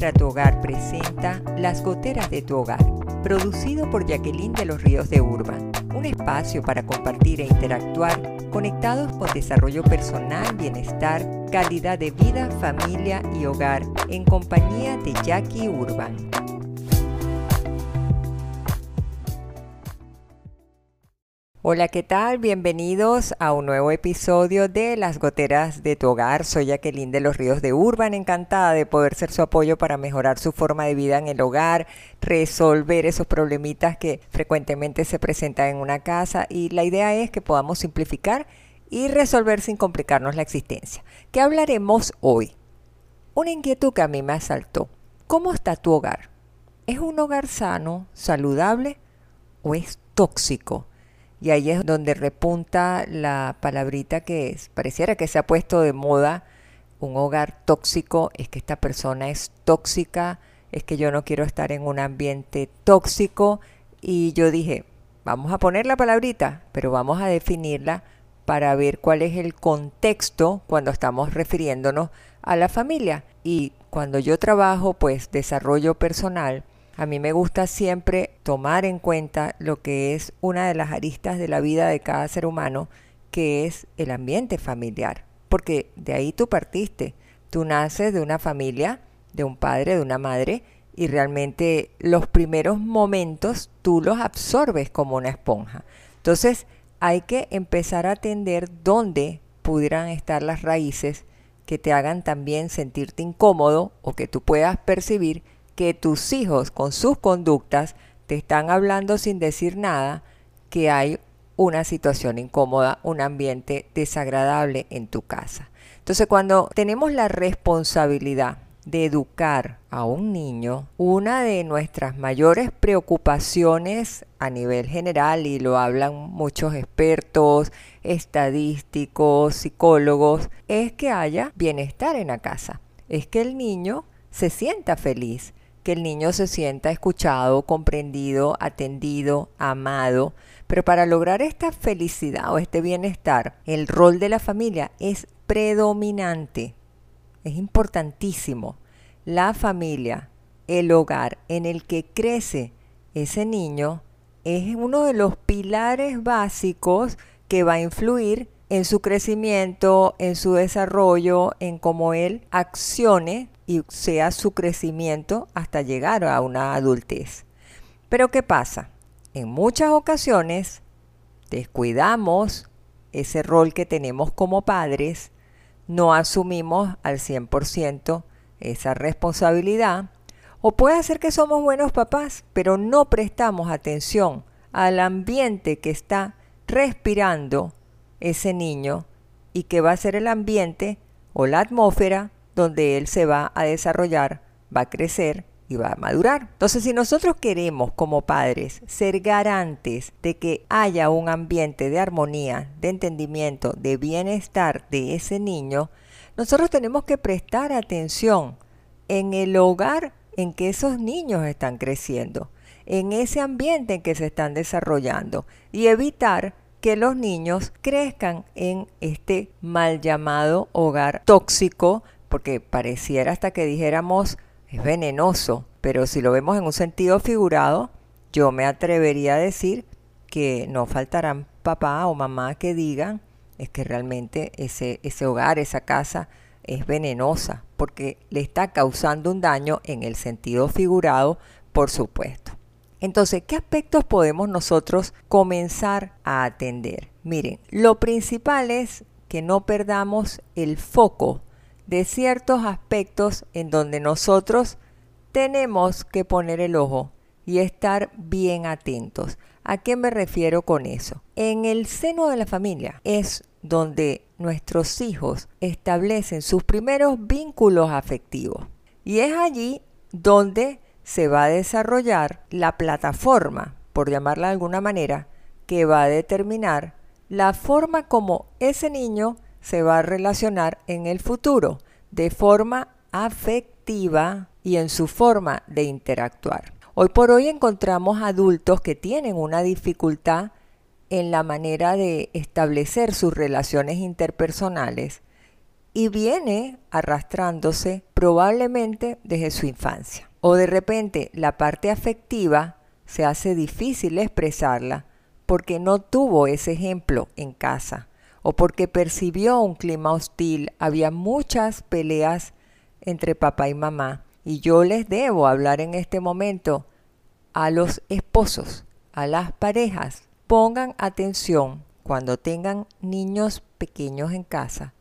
Encuentra tu hogar presenta Las goteras de tu hogar, producido por Jacqueline de los Ríos de Urban, un espacio para compartir e interactuar conectados con desarrollo personal, bienestar, calidad de vida, familia y hogar en compañía de Jackie Urban. Hola, ¿qué tal? Bienvenidos a un nuevo episodio de Las Goteras de tu Hogar. Soy Jacqueline de los Ríos de Urban, encantada de poder ser su apoyo para mejorar su forma de vida en el hogar, resolver esos problemitas que frecuentemente se presentan en una casa y la idea es que podamos simplificar y resolver sin complicarnos la existencia. ¿Qué hablaremos hoy? Una inquietud que a mí me asaltó. ¿Cómo está tu hogar? ¿Es un hogar sano, saludable o es tóxico? Y ahí es donde repunta la palabrita que es, pareciera que se ha puesto de moda, un hogar tóxico, es que esta persona es tóxica, es que yo no quiero estar en un ambiente tóxico. Y yo dije, vamos a poner la palabrita, pero vamos a definirla para ver cuál es el contexto cuando estamos refiriéndonos a la familia. Y cuando yo trabajo, pues desarrollo personal, a mí me gusta siempre tomar en cuenta lo que es una de las aristas de la vida de cada ser humano, que es el ambiente familiar. Porque de ahí tú partiste. Tú naces de una familia, de un padre, de una madre, y realmente los primeros momentos tú los absorbes como una esponja. Entonces hay que empezar a atender dónde pudieran estar las raíces que te hagan también sentirte incómodo o que tú puedas percibir que tus hijos con sus conductas te están hablando sin decir nada que hay una situación incómoda, un ambiente desagradable en tu casa. Entonces cuando tenemos la responsabilidad de educar a un niño, una de nuestras mayores preocupaciones a nivel general, y lo hablan muchos expertos, estadísticos, psicólogos, es que haya bienestar en la casa, es que el niño se sienta feliz, que el niño se sienta escuchado, comprendido, atendido, amado. Pero para lograr esta felicidad o este bienestar, el rol de la familia es predominante. Es importantísimo. La familia, el hogar en el que crece ese niño, es uno de los pilares básicos que va a influir en su crecimiento, en su desarrollo, en cómo él accione y sea su crecimiento hasta llegar a una adultez. Pero ¿qué pasa? En muchas ocasiones descuidamos ese rol que tenemos como padres, no asumimos al 100% esa responsabilidad, o puede ser que somos buenos papás, pero no prestamos atención al ambiente que está respirando ese niño y que va a ser el ambiente o la atmósfera donde él se va a desarrollar, va a crecer y va a madurar. Entonces, si nosotros queremos como padres ser garantes de que haya un ambiente de armonía, de entendimiento, de bienestar de ese niño, nosotros tenemos que prestar atención en el hogar en que esos niños están creciendo, en ese ambiente en que se están desarrollando y evitar que los niños crezcan en este mal llamado hogar tóxico porque pareciera hasta que dijéramos es venenoso, pero si lo vemos en un sentido figurado, yo me atrevería a decir que no faltarán papá o mamá que digan es que realmente ese, ese hogar, esa casa es venenosa, porque le está causando un daño en el sentido figurado, por supuesto. Entonces, ¿qué aspectos podemos nosotros comenzar a atender? Miren, lo principal es que no perdamos el foco de ciertos aspectos en donde nosotros tenemos que poner el ojo y estar bien atentos. ¿A qué me refiero con eso? En el seno de la familia es donde nuestros hijos establecen sus primeros vínculos afectivos. Y es allí donde se va a desarrollar la plataforma, por llamarla de alguna manera, que va a determinar la forma como ese niño se va a relacionar en el futuro de forma afectiva y en su forma de interactuar. Hoy por hoy encontramos adultos que tienen una dificultad en la manera de establecer sus relaciones interpersonales y viene arrastrándose probablemente desde su infancia. O de repente la parte afectiva se hace difícil expresarla porque no tuvo ese ejemplo en casa o porque percibió un clima hostil, había muchas peleas entre papá y mamá. Y yo les debo hablar en este momento a los esposos, a las parejas. Pongan atención cuando tengan niños pequeños en casa,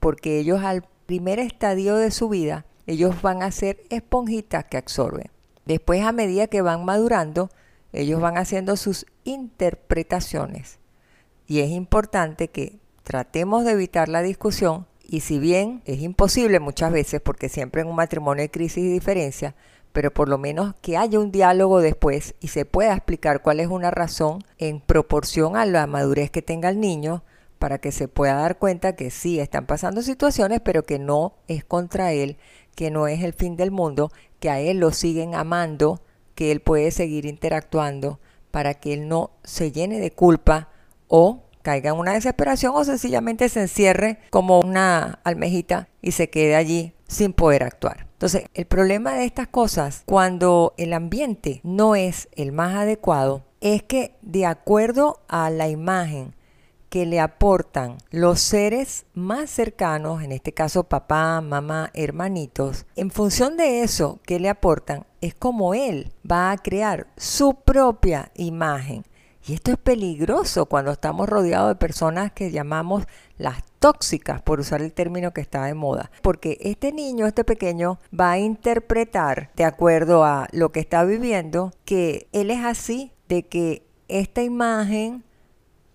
porque ellos al primer estadio de su vida, ellos van a ser esponjitas que absorben. Después, a medida que van madurando, ellos van haciendo sus interpretaciones. Y es importante que tratemos de evitar la discusión y si bien es imposible muchas veces, porque siempre en un matrimonio hay crisis y diferencia, pero por lo menos que haya un diálogo después y se pueda explicar cuál es una razón en proporción a la madurez que tenga el niño, para que se pueda dar cuenta que sí están pasando situaciones, pero que no es contra él, que no es el fin del mundo, que a él lo siguen amando, que él puede seguir interactuando, para que él no se llene de culpa o caiga en una desesperación o sencillamente se encierre como una almejita y se quede allí sin poder actuar. Entonces, el problema de estas cosas, cuando el ambiente no es el más adecuado, es que de acuerdo a la imagen que le aportan los seres más cercanos, en este caso papá, mamá, hermanitos, en función de eso que le aportan, es como él va a crear su propia imagen esto es peligroso cuando estamos rodeados de personas que llamamos las tóxicas, por usar el término que está de moda. Porque este niño, este pequeño, va a interpretar, de acuerdo a lo que está viviendo, que él es así, de que esta imagen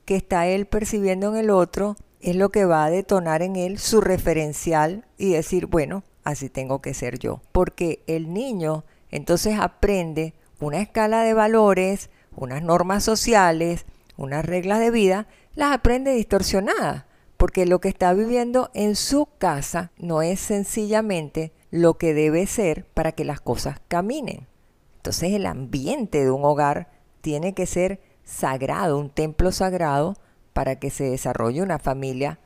que está él percibiendo en el otro es lo que va a detonar en él su referencial y decir, bueno, así tengo que ser yo. Porque el niño entonces aprende una escala de valores, unas normas sociales, unas reglas de vida, las aprende distorsionadas, porque lo que está viviendo en su casa no es sencillamente lo que debe ser para que las cosas caminen. Entonces el ambiente de un hogar tiene que ser sagrado, un templo sagrado, para que se desarrolle una familia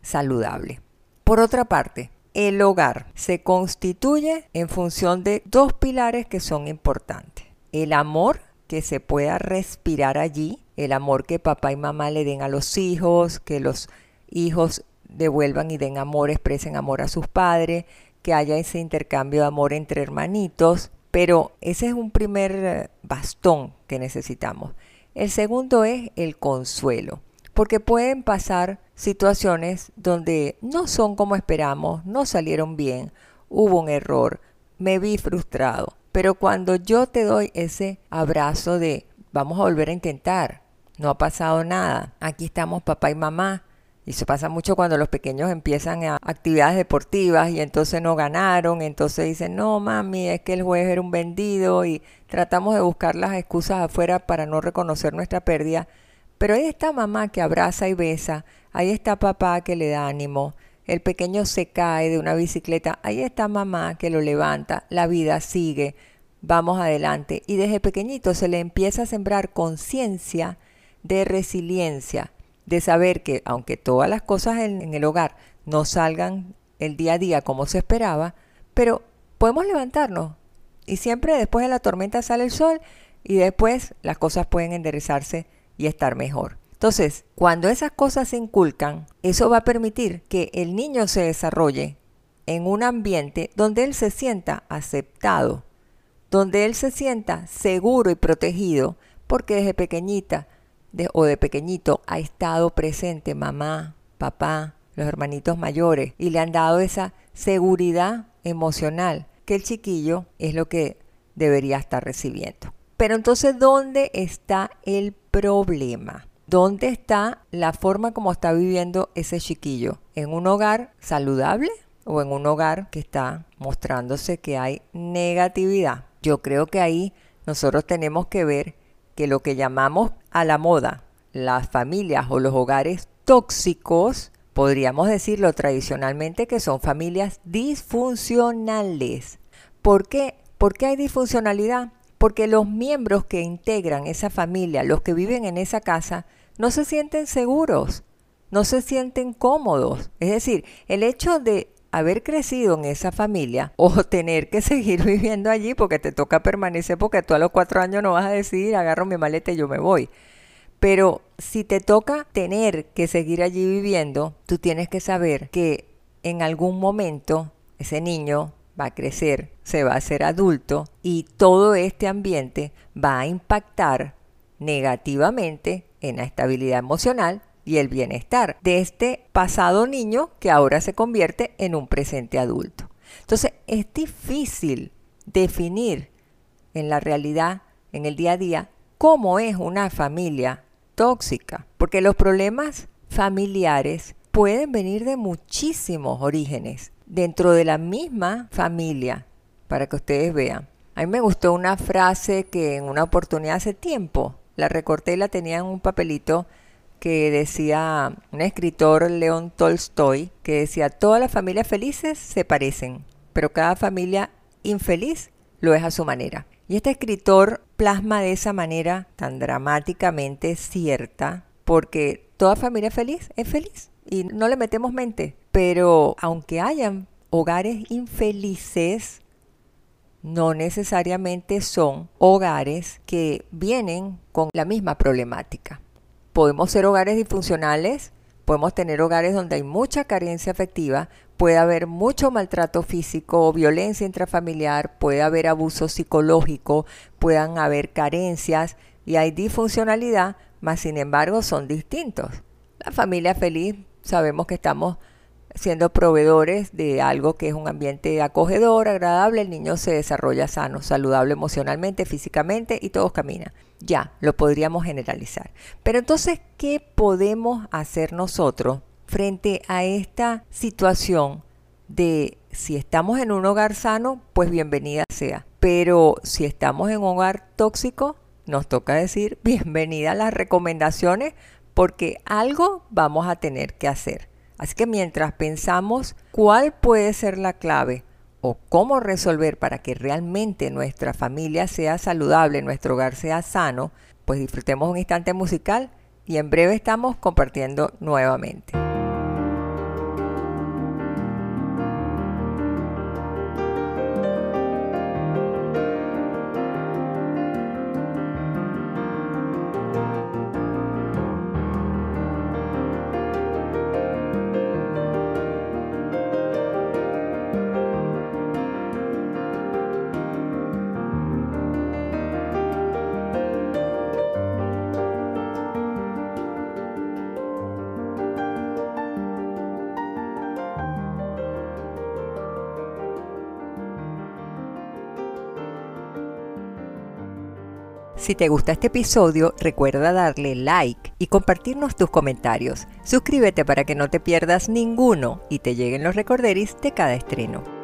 saludable. Por otra parte, el hogar se constituye en función de dos pilares que son importantes. El amor que se pueda respirar allí, el amor que papá y mamá le den a los hijos, que los hijos devuelvan y den amor, expresen amor a sus padres, que haya ese intercambio de amor entre hermanitos, pero ese es un primer eh, bastón que necesitamos. El segundo es el consuelo, porque pueden pasar situaciones donde no son como esperamos, no salieron bien, hubo un error, me vi frustrado. Pero cuando yo te doy ese abrazo de vamos a volver a intentar, no ha pasado nada, aquí estamos papá y mamá, y eso pasa mucho cuando los pequeños empiezan a actividades deportivas y entonces no ganaron, entonces dicen, no mami, es que el juez era un vendido y tratamos de buscar las excusas afuera para no reconocer nuestra pérdida. Pero ahí está mamá que abraza y besa, ahí está papá que le da ánimo, el pequeño se cae de una bicicleta, ahí está mamá que lo levanta, la vida sigue, vamos adelante. Y desde pequeñito se le empieza a sembrar conciencia de resiliencia, de saber que aunque todas las cosas en, el hogar no salgan el día a día como se esperaba, pero podemos levantarnos. Y siempre después de la tormenta sale el sol y después las cosas pueden enderezarse y estar mejor. Entonces, cuando esas cosas se inculcan, eso va a permitir que el niño se desarrolle en un ambiente donde él se sienta aceptado, donde él se sienta seguro y protegido, porque desde pequeñita o de pequeñito ha estado presente mamá, papá, los hermanitos mayores y le han dado esa seguridad emocional que el chiquillo es lo que debería estar recibiendo. Pero entonces, ¿dónde está el problema? ¿Dónde está la forma como está viviendo ese chiquillo? ¿En un hogar saludable o en un hogar que está mostrándose que hay negatividad? Yo creo que ahí nosotros tenemos que ver que lo que llamamos a la moda, las familias o los hogares tóxicos, podríamos decirlo tradicionalmente que son familias disfuncionales. ¿Por qué? ¿Por qué hay disfuncionalidad? Porque los miembros que integran esa familia, los que viven en esa casa, no se sienten seguros, no se sienten cómodos. Es decir, el hecho de haber crecido en esa familia o tener que seguir viviendo allí porque te toca permanecer porque tú a los cuatro años no vas a decidir agarro mi maleta y yo me voy. Pero si te toca tener que seguir allí viviendo, tú tienes que saber que en algún momento ese niño va a crecer, se va a hacer adulto y todo este ambiente va a impactar negativamente en la estabilidad emocional y el bienestar de este pasado niño que ahora se convierte en un presente adulto. Entonces es difícil definir en la realidad, en el día a día, cómo es una familia tóxica, porque los problemas familiares pueden venir de muchísimos orígenes dentro de la misma familia, para que ustedes vean. A mí me gustó una frase que en una oportunidad hace tiempo la recorté y la tenía en un papelito que decía un escritor León Tolstoy, que decía, todas las familias felices se parecen, pero cada familia infeliz lo es a su manera. Y este escritor plasma de esa manera tan dramáticamente cierta, porque toda familia feliz es feliz y no le metemos mente. Pero aunque hayan hogares infelices, no necesariamente son hogares que vienen con la misma problemática. Podemos ser hogares disfuncionales, podemos tener hogares donde hay mucha carencia afectiva, puede haber mucho maltrato físico o violencia intrafamiliar, puede haber abuso psicológico, puedan haber carencias y hay disfuncionalidad, mas sin embargo son distintos. La familia feliz sabemos que estamos siendo proveedores de algo que es un ambiente acogedor, agradable, el niño se desarrolla sano, saludable emocionalmente, físicamente y todo camina. Ya, lo podríamos generalizar. Pero entonces, ¿qué podemos hacer nosotros frente a esta situación de si estamos en un hogar sano, pues bienvenida sea. Pero si estamos en un hogar tóxico, nos toca decir bienvenida a las recomendaciones porque algo vamos a tener que hacer. Así que mientras pensamos cuál puede ser la clave o cómo resolver para que realmente nuestra familia sea saludable, nuestro hogar sea sano, pues disfrutemos un instante musical y en breve estamos compartiendo nuevamente. Si te gusta este episodio, recuerda darle like y compartirnos tus comentarios. Suscríbete para que no te pierdas ninguno y te lleguen los recorderis de cada estreno.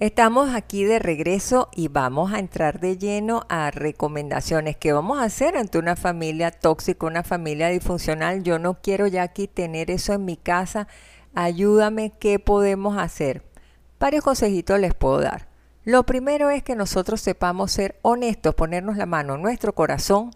Estamos aquí de regreso y vamos a entrar de lleno a recomendaciones. ¿Qué vamos a hacer ante una familia tóxica, una familia disfuncional? Yo no quiero ya aquí tener eso en mi casa. Ayúdame, ¿qué podemos hacer? Varios consejitos les puedo dar. Lo primero es que nosotros sepamos ser honestos, ponernos la mano en nuestro corazón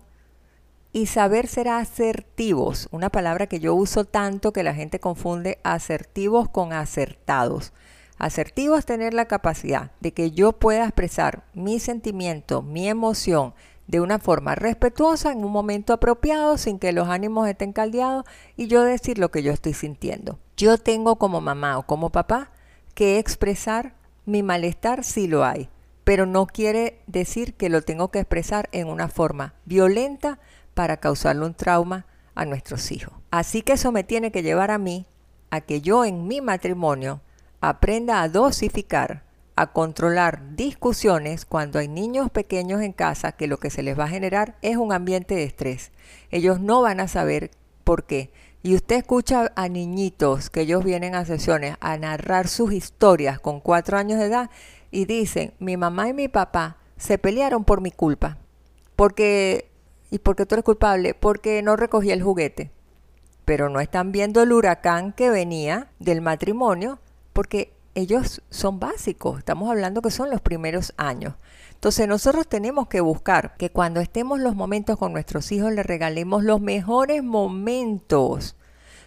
y saber ser asertivos. Una palabra que yo uso tanto que la gente confunde asertivos con acertados. Asertivo es tener la capacidad de que yo pueda expresar mi sentimiento, mi emoción de una forma respetuosa en un momento apropiado sin que los ánimos estén caldeados y yo decir lo que yo estoy sintiendo. Yo tengo como mamá o como papá que expresar mi malestar si lo hay, pero no quiere decir que lo tengo que expresar en una forma violenta para causarle un trauma a nuestros hijos. Así que eso me tiene que llevar a mí a que yo en mi matrimonio aprenda a dosificar, a controlar discusiones cuando hay niños pequeños en casa que lo que se les va a generar es un ambiente de estrés. Ellos no van a saber por qué. Y usted escucha a niñitos que ellos vienen a sesiones a narrar sus historias con cuatro años de edad y dicen, mi mamá y mi papá se pelearon por mi culpa. Porque, ¿y por qué tú eres culpable? Porque no recogí el juguete. Pero no están viendo el huracán que venía del matrimonio porque ellos son básicos, estamos hablando que son los primeros años. Entonces nosotros tenemos que buscar que cuando estemos los momentos con nuestros hijos les regalemos los mejores momentos,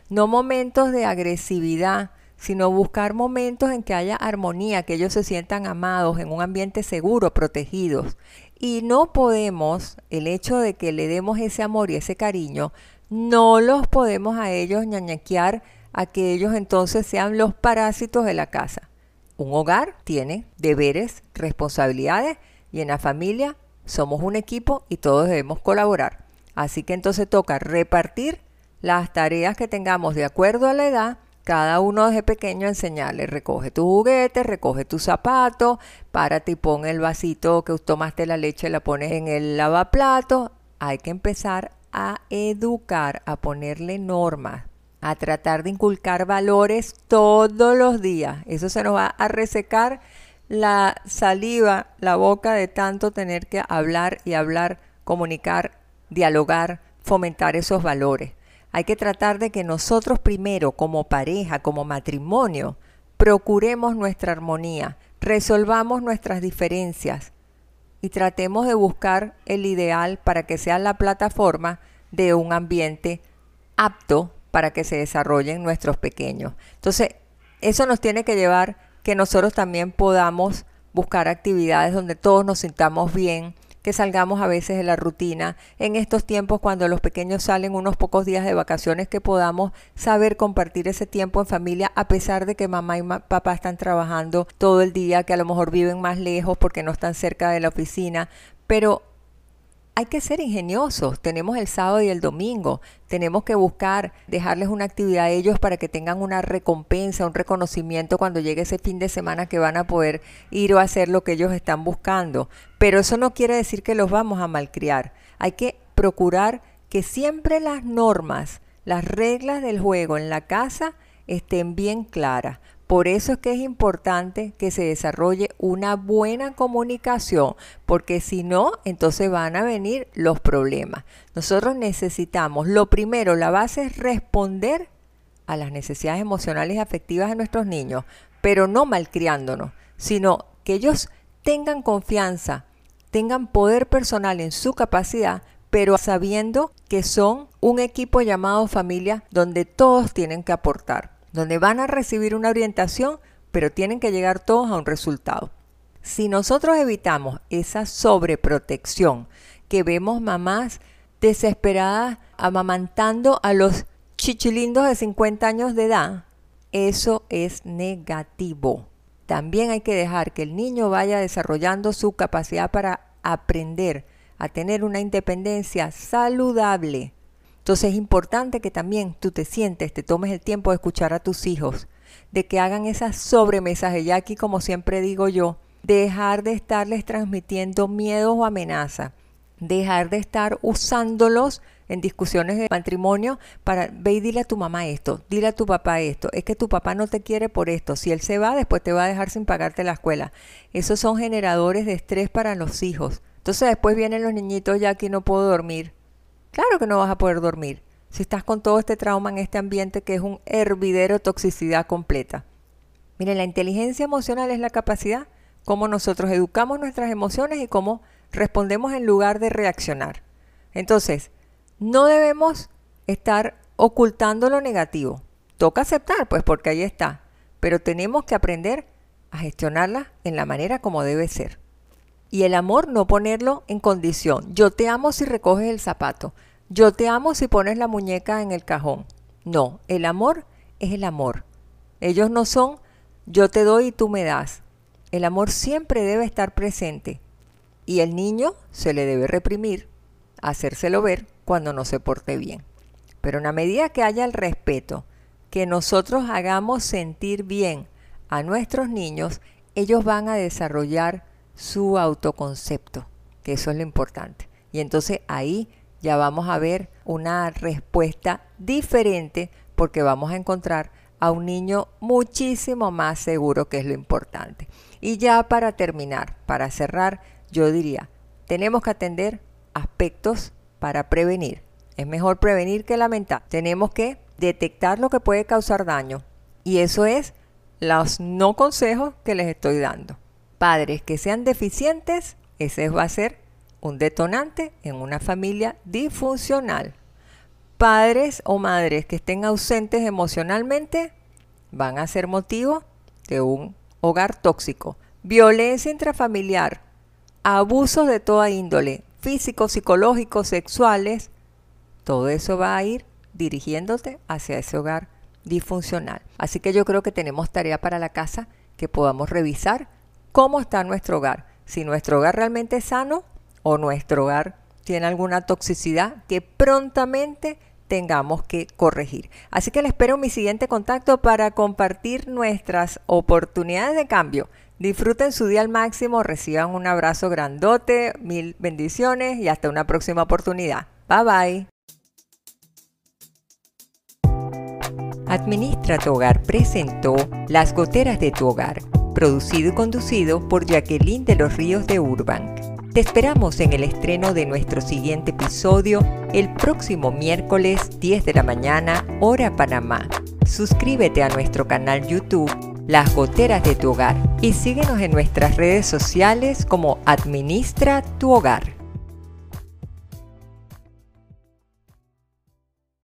no momentos de agresividad, sino buscar momentos en que haya armonía, que ellos se sientan amados, en un ambiente seguro, protegidos. Y no podemos, el hecho de que le demos ese amor y ese cariño, no los podemos a ellos ñañaquear a que ellos entonces sean los parásitos de la casa. Un hogar tiene deberes, responsabilidades y en la familia somos un equipo y todos debemos colaborar. Así que entonces toca repartir las tareas que tengamos de acuerdo a la edad cada uno desde pequeño enseñarle, recoge tu juguete, recoge tu zapato, párate y pon el vasito que tomaste la leche, la pones en el lavaplato. Hay que empezar a educar, a ponerle normas, a tratar de inculcar valores todos los días. Eso se nos va a resecar la saliva, la boca de tanto tener que hablar y hablar, comunicar, dialogar, fomentar esos valores. Hay que tratar de que nosotros primero, como pareja, como matrimonio, procuremos nuestra armonía, resolvamos nuestras diferencias y tratemos de buscar el ideal para que sea la plataforma de un ambiente apto para que se desarrollen nuestros pequeños. Entonces, eso nos tiene que llevar que nosotros también podamos buscar actividades donde todos nos sintamos bien, que salgamos a veces de la rutina, en estos tiempos cuando los pequeños salen unos pocos días de vacaciones, que podamos saber compartir ese tiempo en familia a pesar de que mamá y papá están trabajando todo el día, que a lo mejor viven más lejos porque no están cerca de la oficina, pero hay que ser ingeniosos. Tenemos el sábado y el domingo. Tenemos que buscar dejarles una actividad a ellos para que tengan una recompensa, un reconocimiento cuando llegue ese fin de semana que van a poder ir o hacer lo que ellos están buscando. Pero eso no quiere decir que los vamos a malcriar. Hay que procurar que siempre las normas, las reglas del juego en la casa estén bien claras por eso es que es importante que se desarrolle una buena comunicación, porque si no, entonces van a venir los problemas. Nosotros necesitamos, lo primero, la base es responder a las necesidades emocionales y afectivas de nuestros niños, pero no malcriándonos, sino que ellos tengan confianza, tengan poder personal en su capacidad, pero sabiendo que son un equipo llamado familia donde todos tienen que aportar donde van a recibir una orientación, pero tienen que llegar todos a un resultado. Si nosotros evitamos esa sobreprotección que vemos mamás desesperadas amamantando a los chichilindos de 50 años de edad, eso es negativo. También hay que dejar que el niño vaya desarrollando su capacidad para aprender a tener una independencia saludable entonces es importante que también tú te sientes, te tomes el tiempo de escuchar a tus hijos, de que hagan esas sobremesas de aquí, como siempre digo yo, dejar de estarles transmitiendo miedos o amenaza, dejar de estar usándolos en discusiones de matrimonio para ve y dile a tu mamá esto, dile a tu papá esto, es que tu papá no te quiere por esto, si él se va después te va a dejar sin pagarte la escuela. Esos son generadores de estrés para los hijos. Entonces después vienen los niñitos ya aquí no puedo dormir. Claro que no vas a poder dormir si estás con todo este trauma en este ambiente que es un hervidero de toxicidad completa. Miren, la inteligencia emocional es la capacidad cómo nosotros educamos nuestras emociones y cómo respondemos en lugar de reaccionar. Entonces, no debemos estar ocultando lo negativo. Toca aceptar, pues porque ahí está. Pero tenemos que aprender a gestionarla en la manera como debe ser. Y el amor no ponerlo en condición. Yo te amo si recoges el zapato. Yo te amo si pones la muñeca en el cajón. No, el amor es el amor. Ellos no son yo te doy y tú me das. El amor siempre debe estar presente. Y el niño se le debe reprimir, hacérselo ver cuando no se porte bien. Pero en la medida que haya el respeto, que nosotros hagamos sentir bien a nuestros niños, ellos van a desarrollar su autoconcepto, que eso es lo importante. Y entonces ahí ya vamos a ver una respuesta diferente porque vamos a encontrar a un niño muchísimo más seguro, que es lo importante. Y ya para terminar, para cerrar, yo diría, tenemos que atender aspectos para prevenir. Es mejor prevenir que lamentar. Tenemos que detectar lo que puede causar daño. Y eso es los no consejos que les estoy dando. Padres que sean deficientes, ese va a ser un detonante en una familia disfuncional. Padres o madres que estén ausentes emocionalmente van a ser motivo de un hogar tóxico. Violencia intrafamiliar, abusos de toda índole, físicos, psicológicos, sexuales, todo eso va a ir dirigiéndote hacia ese hogar disfuncional. Así que yo creo que tenemos tarea para la casa que podamos revisar cómo está nuestro hogar. Si nuestro hogar realmente es sano o nuestro hogar tiene alguna toxicidad que prontamente tengamos que corregir. Así que le espero mi siguiente contacto para compartir nuestras oportunidades de cambio. Disfruten su día al máximo, reciban un abrazo grandote, mil bendiciones y hasta una próxima oportunidad. Bye bye. Administra tu hogar presentó Las goteras de tu hogar, producido y conducido por Jacqueline de los Ríos de Urban. Te esperamos en el estreno de nuestro siguiente episodio el próximo miércoles 10 de la mañana, hora Panamá. Suscríbete a nuestro canal YouTube Las Goteras de tu Hogar y síguenos en nuestras redes sociales como Administra tu Hogar.